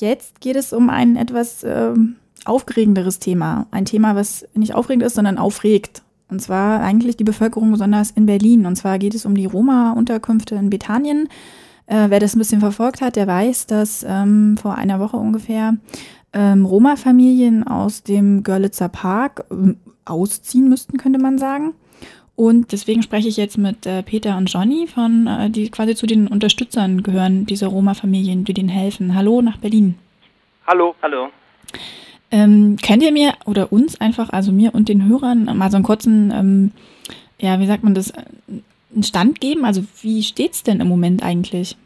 jetzt geht es um ein etwas äh, aufregenderes Thema. Ein Thema, was nicht aufregend ist, sondern aufregt. Und zwar eigentlich die Bevölkerung besonders in Berlin. Und zwar geht es um die Roma-Unterkünfte in Bethanien. Äh, wer das ein bisschen verfolgt hat, der weiß, dass ähm, vor einer Woche ungefähr ähm, Roma-Familien aus dem Görlitzer Park ähm, ausziehen müssten, könnte man sagen. Und deswegen spreche ich jetzt mit äh, Peter und Johnny, von, äh, die quasi zu den Unterstützern gehören, dieser Roma-Familien, die denen helfen. Hallo nach Berlin. Hallo. Hallo. Ähm, könnt ihr mir oder uns einfach, also mir und den Hörern, mal so einen kurzen, ähm, ja, wie sagt man das, einen Stand geben? Also wie steht es denn im Moment eigentlich?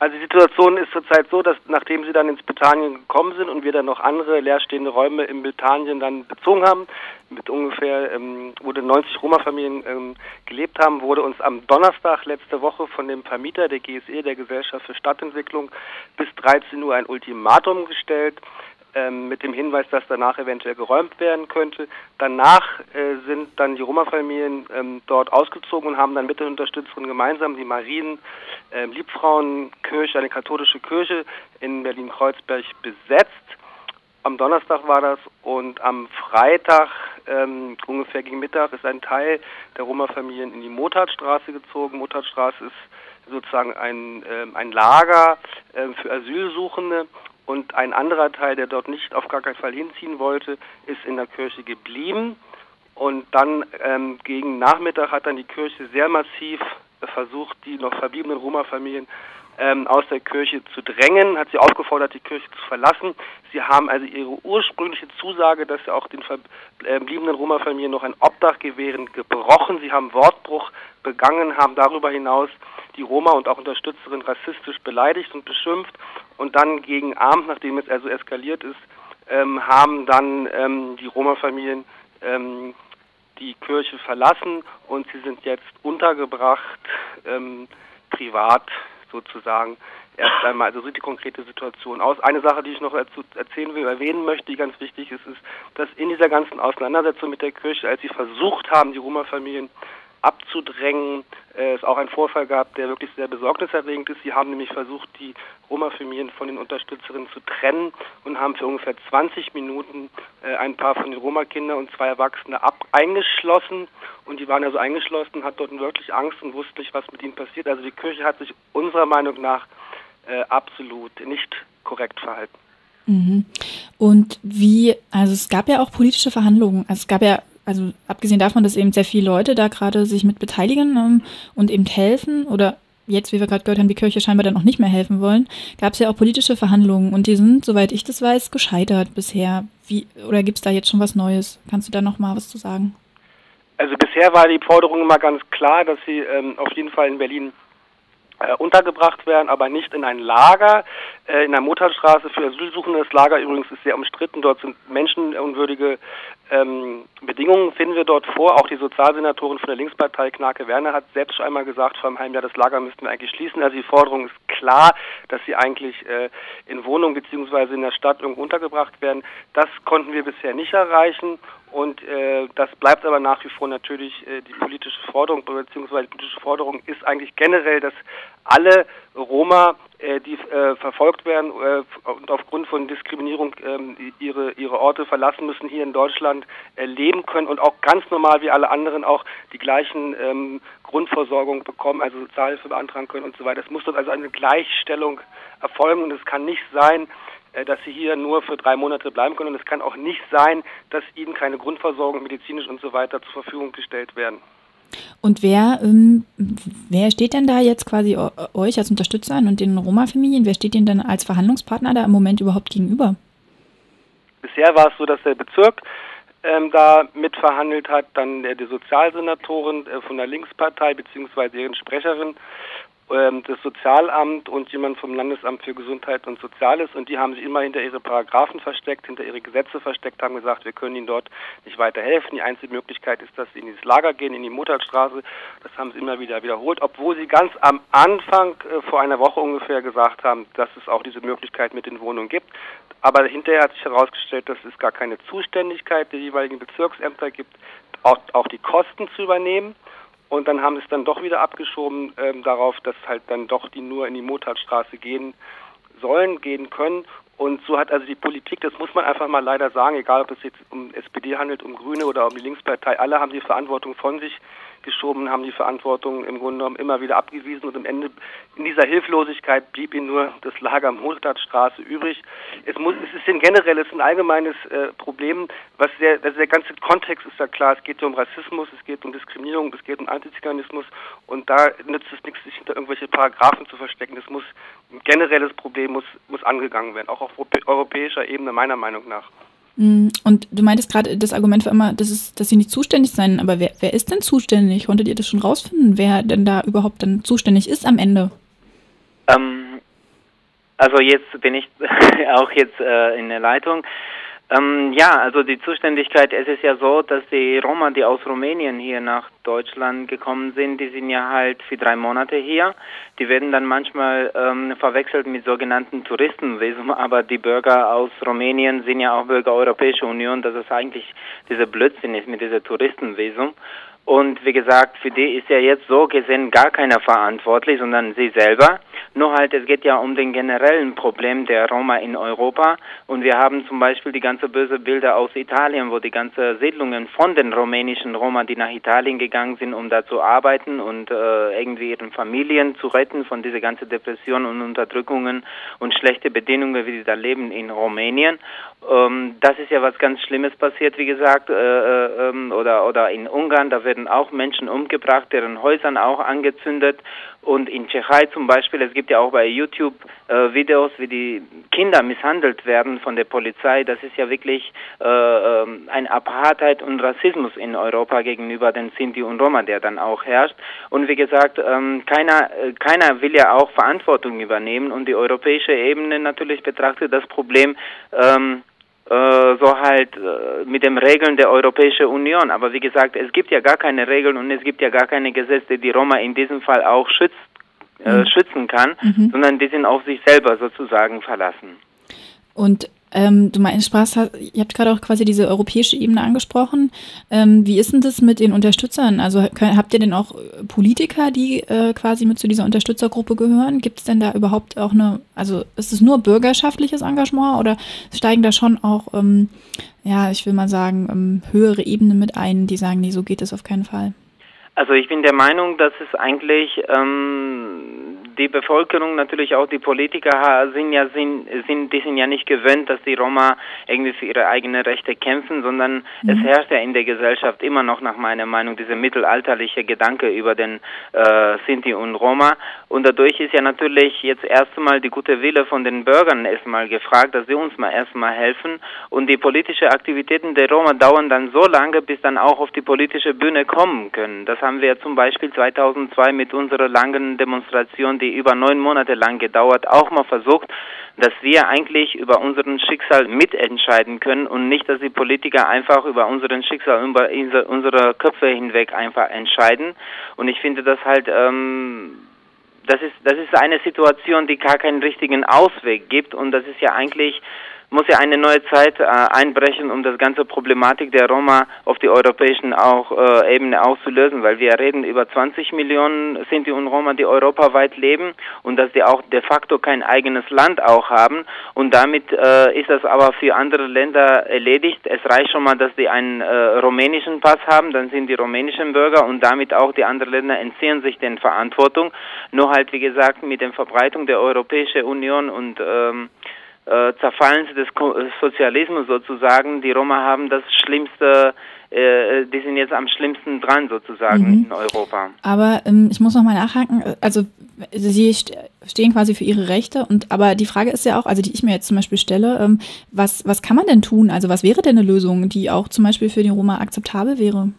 Also die Situation ist zurzeit so, dass nachdem sie dann ins Britannien gekommen sind und wir dann noch andere leerstehende Räume in Britannien dann bezogen haben, mit ungefähr, ähm, wo 90 Roma-Familien ähm, gelebt haben, wurde uns am Donnerstag letzte Woche von dem Vermieter der GSE, der Gesellschaft für Stadtentwicklung, bis 13 Uhr ein Ultimatum gestellt ähm, mit dem Hinweis, dass danach eventuell geräumt werden könnte. Danach äh, sind dann die Roma-Familien ähm, dort ausgezogen und haben dann mit den Unterstützern gemeinsam die Marien äh, Liebfrauenkirche, eine katholische Kirche in Berlin-Kreuzberg besetzt. Am Donnerstag war das und am Freitag ähm, ungefähr gegen Mittag ist ein Teil der Roma-Familien in die Motardstraße gezogen. Motardstraße ist sozusagen ein, äh, ein Lager äh, für Asylsuchende und ein anderer Teil, der dort nicht auf gar keinen Fall hinziehen wollte, ist in der Kirche geblieben. Und dann ähm, gegen Nachmittag hat dann die Kirche sehr massiv versucht, die noch verbliebenen Roma-Familien ähm, aus der Kirche zu drängen, hat sie aufgefordert, die Kirche zu verlassen. Sie haben also ihre ursprüngliche Zusage, dass sie auch den verbliebenen Roma-Familien noch ein Obdach gewähren, gebrochen. Sie haben Wortbruch begangen, haben darüber hinaus die Roma und auch Unterstützerin rassistisch beleidigt und beschimpft und dann gegen Abend, nachdem es also eskaliert ist, ähm, haben dann ähm, die Roma-Familien ähm, die Kirche verlassen und sie sind jetzt untergebracht, ähm, privat sozusagen. Erst einmal, also sieht die konkrete Situation aus. Eine Sache, die ich noch erzählen will, erwähnen möchte, die ganz wichtig ist, ist, dass in dieser ganzen Auseinandersetzung mit der Kirche, als sie versucht haben, die Roma-Familien abzudrängen. Äh, es auch einen Vorfall gab, der wirklich sehr besorgniserregend ist. Sie haben nämlich versucht, die Roma-Familien von den Unterstützerinnen zu trennen und haben für ungefähr 20 Minuten äh, ein paar von den Roma-Kindern und zwei Erwachsene ab eingeschlossen. Und die waren also eingeschlossen, hatten dort wirklich Angst und wussten nicht, was mit ihnen passiert. Also die Kirche hat sich unserer Meinung nach äh, absolut nicht korrekt verhalten. Mhm. Und wie, also es gab ja auch politische Verhandlungen. Also es gab ja also abgesehen davon, dass eben sehr viele Leute da gerade sich mit beteiligen ähm, und eben helfen oder jetzt, wie wir gerade gehört haben, die Kirche scheinbar dann auch nicht mehr helfen wollen, gab es ja auch politische Verhandlungen und die sind, soweit ich das weiß, gescheitert bisher. Wie, oder gibt es da jetzt schon was Neues? Kannst du da noch mal was zu sagen? Also bisher war die Forderung immer ganz klar, dass sie ähm, auf jeden Fall in Berlin äh, untergebracht werden, aber nicht in ein Lager äh, in der Mutterstraße für Asylsuchende. Das Lager übrigens ist sehr umstritten. Dort sind menschenunwürdige ähm, Bedingungen finden wir dort vor. Auch die Sozialsenatorin von der Linkspartei, Knake Werner, hat selbst schon einmal gesagt, vor einem halben Jahr, das Lager müssten wir eigentlich schließen. Also die Forderung ist klar, dass sie eigentlich äh, in Wohnungen beziehungsweise in der Stadt irgendwo untergebracht werden. Das konnten wir bisher nicht erreichen. Und äh, das bleibt aber nach wie vor natürlich äh, die politische Forderung, beziehungsweise die politische Forderung ist eigentlich generell, dass alle Roma, die äh, verfolgt werden äh, und aufgrund von Diskriminierung äh, ihre, ihre Orte verlassen müssen, hier in Deutschland äh, leben können und auch ganz normal wie alle anderen auch die gleichen ähm, Grundversorgung bekommen, also Sozialhilfe beantragen können und so weiter. Es muss dort also eine Gleichstellung erfolgen und es kann nicht sein, äh, dass sie hier nur für drei Monate bleiben können. Und es kann auch nicht sein, dass ihnen keine Grundversorgung medizinisch und so weiter zur Verfügung gestellt werden. Und wer, ähm, wer steht denn da jetzt quasi euch als Unterstützer und den Roma-Familien? Wer steht denn als Verhandlungspartner da im Moment überhaupt gegenüber? Bisher war es so, dass der Bezirk ähm, da mitverhandelt hat, dann der, die Sozialsenatorin äh, von der Linkspartei beziehungsweise deren Sprecherin das Sozialamt und jemand vom Landesamt für Gesundheit und Soziales und die haben sich immer hinter ihre Paragraphen versteckt, hinter ihre Gesetze versteckt, haben gesagt, wir können ihnen dort nicht weiterhelfen. Die einzige Möglichkeit ist, dass sie in dieses Lager gehen, in die Mutterstraße. Das haben sie immer wieder wiederholt, obwohl sie ganz am Anfang äh, vor einer Woche ungefähr gesagt haben, dass es auch diese Möglichkeit mit den Wohnungen gibt. Aber hinterher hat sich herausgestellt, dass es gar keine Zuständigkeit der jeweiligen Bezirksämter gibt, auch, auch die Kosten zu übernehmen. Und dann haben sie es dann doch wieder abgeschoben ähm, darauf, dass halt dann doch die nur in die Motardstraße gehen sollen, gehen können. Und so hat also die Politik, das muss man einfach mal leider sagen, egal ob es jetzt um SPD handelt, um Grüne oder um die Linkspartei, alle haben die Verantwortung von sich geschoben, haben die Verantwortung im Grunde genommen immer wieder abgewiesen und am Ende in dieser Hilflosigkeit blieb ihnen nur das Lager Mohlstadtstraße übrig. Es muss, es ist ein generelles, ein allgemeines äh, Problem, was der, also der ganze Kontext ist ja klar. Es geht um Rassismus, es geht um Diskriminierung, es geht um Antiziganismus und da nützt es nichts, sich hinter irgendwelche Paragraphen zu verstecken. Das muss ein generelles Problem muss muss angegangen werden, auch auf europäischer Ebene meiner Meinung nach. Mm, und du meintest gerade, das Argument war immer, dass, es, dass sie nicht zuständig seien. Aber wer, wer ist denn zuständig? Konntet ihr das schon rausfinden, wer denn da überhaupt dann zuständig ist am Ende? Ähm, also jetzt bin ich auch jetzt äh, in der Leitung. Ähm, ja, also die Zuständigkeit, es ist ja so, dass die Roma, die aus Rumänien hier nach Deutschland gekommen sind, die sind ja halt für drei Monate hier. Die werden dann manchmal ähm, verwechselt mit sogenannten Touristenvisum, aber die Bürger aus Rumänien sind ja auch Bürger Europäischer Union, dass es eigentlich dieser Blödsinn ist mit dieser Touristenvisum. Und wie gesagt, für die ist ja jetzt so gesehen gar keiner verantwortlich, sondern sie selber. Nur halt, es geht ja um den generellen Problem der Roma in Europa. Und wir haben zum Beispiel die ganze böse Bilder aus Italien, wo die ganze Siedlungen von den rumänischen Roma, die nach Italien gegangen sind, um da zu arbeiten und äh, irgendwie ihren Familien zu retten von dieser ganzen Depression und Unterdrückungen und schlechte Bedingungen, wie sie da leben in Rumänien. Ähm, das ist ja was ganz Schlimmes passiert, wie gesagt, äh, äh, ähm, oder, oder in Ungarn, da werden auch Menschen umgebracht, deren Häusern auch angezündet. Und in Tschechei zum Beispiel, es gibt ja auch bei YouTube äh, Videos, wie die Kinder misshandelt werden von der Polizei. Das ist ja wirklich äh, ähm, ein Apartheid und Rassismus in Europa gegenüber den Sinti und Roma, der dann auch herrscht. Und wie gesagt, ähm, keiner, äh, keiner will ja auch Verantwortung übernehmen. Und die europäische Ebene natürlich betrachtet das Problem ähm, äh, so halt äh, mit den Regeln der Europäischen Union. Aber wie gesagt, es gibt ja gar keine Regeln und es gibt ja gar keine Gesetze, die Roma in diesem Fall auch schützt, äh, mhm. schützen kann, mhm. sondern die sind auf sich selber sozusagen verlassen. Und ähm, du meinst, Spaß, ihr habt gerade auch quasi diese europäische Ebene angesprochen. Ähm, wie ist denn das mit den Unterstützern? Also habt ihr denn auch Politiker, die äh, quasi mit zu dieser Unterstützergruppe gehören? Gibt es denn da überhaupt auch eine, also ist es nur bürgerschaftliches Engagement oder steigen da schon auch, ähm, ja, ich will mal sagen, ähm, höhere Ebenen mit ein, die sagen, nee, so geht es auf keinen Fall? Also ich bin der Meinung, dass es eigentlich ähm, die Bevölkerung, natürlich auch die Politiker sind ja sind, sind die sind ja nicht gewöhnt, dass die Roma irgendwie für ihre eigenen Rechte kämpfen, sondern mhm. es herrscht ja in der Gesellschaft immer noch nach meiner Meinung dieser mittelalterliche Gedanke über den äh, Sinti und Roma und dadurch ist ja natürlich jetzt erstmal die gute Wille von den Bürgern erstmal gefragt, dass sie uns mal erstmal helfen und die politische Aktivitäten der Roma dauern dann so lange, bis dann auch auf die politische Bühne kommen können. Das haben wir zum Beispiel 2002 mit unserer langen Demonstration, die über neun Monate lang gedauert, auch mal versucht, dass wir eigentlich über unseren Schicksal mitentscheiden können und nicht, dass die Politiker einfach über unseren Schicksal, über unsere Köpfe hinweg einfach entscheiden. Und ich finde das halt, ähm, das ist, das ist eine Situation, die gar keinen richtigen Ausweg gibt und das ist ja eigentlich muss ja eine neue Zeit äh, einbrechen, um das ganze Problematik der Roma auf die europäischen auch, äh, Ebene auszulösen, weil wir reden über 20 Millionen Sinti und Roma, die europaweit leben und dass die auch de facto kein eigenes Land auch haben und damit äh, ist das aber für andere Länder erledigt. Es reicht schon mal, dass die einen äh, rumänischen Pass haben, dann sind die rumänischen Bürger und damit auch die anderen Länder entziehen sich den Verantwortung. Nur halt, wie gesagt, mit der Verbreitung der Europäischen Union und ähm, äh, Zerfallen des Sozialismus sozusagen. Die Roma haben das Schlimmste, äh, die sind jetzt am schlimmsten dran sozusagen mhm. in Europa. Aber ähm, ich muss noch mal nachhaken. Also sie stehen quasi für ihre Rechte und aber die Frage ist ja auch, also die ich mir jetzt zum Beispiel stelle, ähm, was was kann man denn tun? Also was wäre denn eine Lösung, die auch zum Beispiel für die Roma akzeptabel wäre?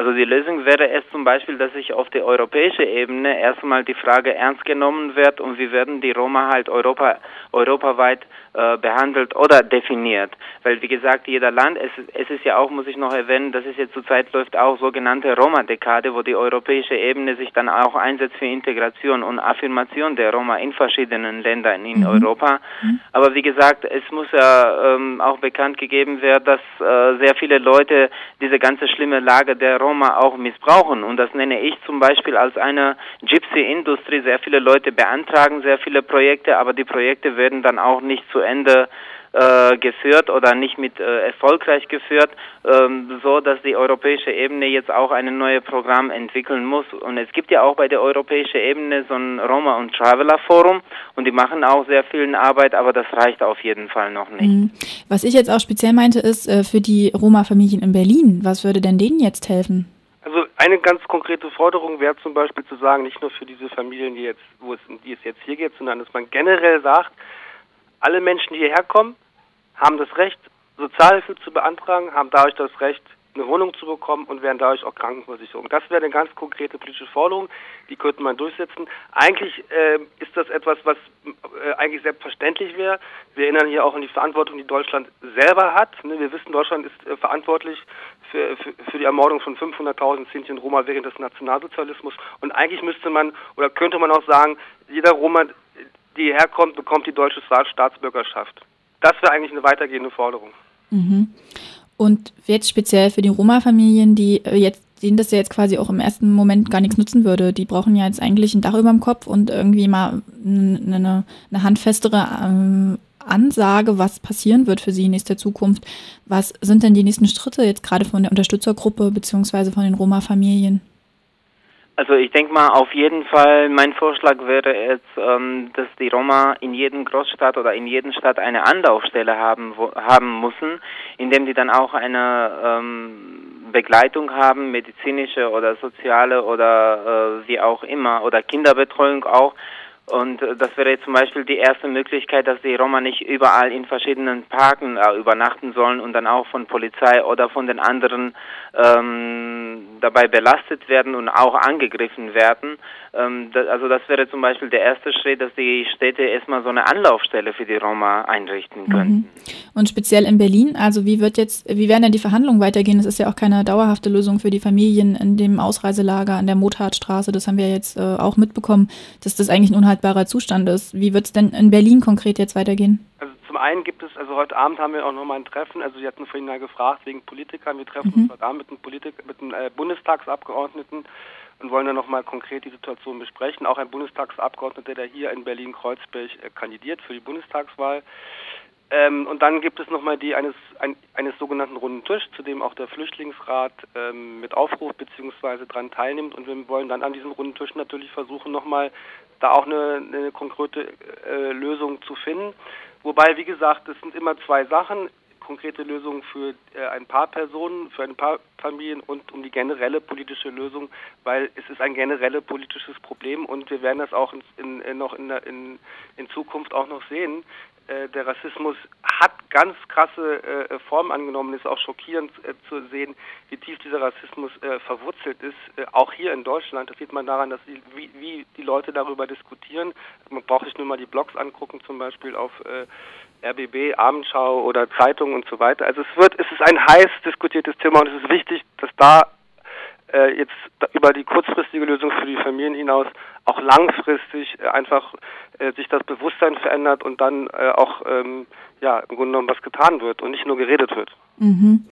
Also die Lösung wäre es zum Beispiel, dass sich auf der europäischen Ebene erstmal die Frage ernst genommen wird und wie werden die Roma halt Europa, europaweit äh, behandelt oder definiert. Weil wie gesagt, jeder Land, es, es ist ja auch, muss ich noch erwähnen, dass es jetzt zurzeit läuft auch sogenannte Roma-Dekade, wo die europäische Ebene sich dann auch einsetzt für Integration und Affirmation der Roma in verschiedenen Ländern in mhm. Europa. Mhm. Aber wie gesagt, es muss ja ähm, auch bekannt gegeben werden, dass äh, sehr viele Leute diese ganze schlimme Lage der Roma Roma auch missbrauchen. Und das nenne ich zum Beispiel als eine Gypsy-Industrie. Sehr viele Leute beantragen sehr viele Projekte, aber die Projekte werden dann auch nicht zu Ende äh, geführt oder nicht mit äh, erfolgreich geführt, ähm, so dass die europäische Ebene jetzt auch ein neues Programm entwickeln muss. Und es gibt ja auch bei der europäischen Ebene so ein Roma und Traveler Forum und die machen auch sehr viel Arbeit, aber das reicht auf jeden Fall noch nicht. Mhm. Was ich jetzt auch speziell meinte, ist äh, für die Roma-Familien in Berlin. Was würde denn denen jetzt helfen? Also eine ganz konkrete Forderung wäre zum Beispiel zu sagen, nicht nur für diese Familien, die jetzt, wo es, die es jetzt hier geht, sondern dass man generell sagt, alle Menschen, die hierher kommen, haben das Recht, Sozialhilfe zu beantragen, haben dadurch das Recht, eine Wohnung zu bekommen und werden dadurch auch Krankenversicherung. Das wäre eine ganz konkrete politische Forderung, die könnte man durchsetzen. Eigentlich äh, ist das etwas, was äh, eigentlich selbstverständlich wäre. Wir erinnern hier auch an die Verantwortung, die Deutschland selber hat. Ne? Wir wissen, Deutschland ist äh, verantwortlich für, für, für, die Ermordung von 500.000 Sinti und Roma während des Nationalsozialismus. Und eigentlich müsste man oder könnte man auch sagen, jeder Roma, die herkommt, bekommt die deutsche Staatsbürgerschaft. Das wäre eigentlich eine weitergehende Forderung. Mhm. Und jetzt speziell für die Roma-Familien, die äh, jetzt denen das ja jetzt quasi auch im ersten Moment gar nichts nutzen würde. Die brauchen ja jetzt eigentlich ein Dach über dem Kopf und irgendwie mal eine, eine handfestere ähm, Ansage, was passieren wird für sie in nächster Zukunft. Was sind denn die nächsten Schritte jetzt gerade von der Unterstützergruppe beziehungsweise von den Roma-Familien? Also ich denke mal auf jeden Fall, mein Vorschlag wäre jetzt, ähm, dass die Roma in jedem Großstadt oder in jedem Stadt eine Anlaufstelle haben, wo, haben müssen, indem die dann auch eine ähm, Begleitung haben, medizinische oder soziale oder äh, wie auch immer oder Kinderbetreuung auch, und äh, das wäre zum Beispiel die erste Möglichkeit, dass die Roma nicht überall in verschiedenen Parken äh, übernachten sollen und dann auch von Polizei oder von den anderen ähm, dabei belastet werden und auch angegriffen werden. Ähm, das, also das wäre zum Beispiel der erste Schritt, dass die Städte erstmal so eine Anlaufstelle für die Roma einrichten mhm. könnten. Mhm. Und speziell in Berlin, also wie wird jetzt, wie werden denn die Verhandlungen weitergehen? Das ist ja auch keine dauerhafte Lösung für die Familien in dem Ausreiselager an der Motardstraße. Das haben wir jetzt äh, auch mitbekommen, dass das eigentlich ein unhaltbarer Zustand ist. Wie wird es denn in Berlin konkret jetzt weitergehen? Also zum einen gibt es, also heute Abend haben wir auch nochmal ein Treffen, also Sie hatten vorhin ja gefragt wegen Politikern, wir treffen mhm. uns heute Abend mit einem, Politik, mit einem äh, Bundestagsabgeordneten und wollen dann nochmal konkret die Situation besprechen. Auch ein Bundestagsabgeordneter, der hier in Berlin-Kreuzberg äh, kandidiert für die Bundestagswahl. Ähm, und dann gibt es nochmal die eines, ein, eines sogenannten runden Tisch, zu dem auch der Flüchtlingsrat ähm, mit Aufruf beziehungsweise dran teilnimmt. Und wir wollen dann an diesem runden Tisch natürlich versuchen, nochmal da auch eine, eine konkrete äh, Lösung zu finden. Wobei, wie gesagt, es sind immer zwei Sachen konkrete Lösungen für äh, ein paar Personen, für ein paar Familien und um die generelle politische Lösung, weil es ist ein generelles politisches Problem und wir werden das auch in, in, noch in, in, Zukunft auch noch sehen. Äh, der Rassismus hat ganz krasse äh, Formen angenommen. Es ist auch schockierend äh, zu sehen, wie tief dieser Rassismus äh, verwurzelt ist. Äh, auch hier in Deutschland. Das sieht man daran, dass die, wie, wie, die Leute darüber diskutieren. Man braucht sich nur mal die Blogs angucken, zum Beispiel auf äh, RBB, Abendschau oder Zeitungen und so weiter. Also es wird, es ist ein heiß diskutiertes Thema und es ist wichtig, dass da äh, jetzt über die kurzfristige Lösung für die Familien hinaus auch langfristig äh, einfach äh, sich das Bewusstsein verändert und dann äh, auch ähm, ja im Grunde genommen was getan wird und nicht nur geredet wird. Mhm.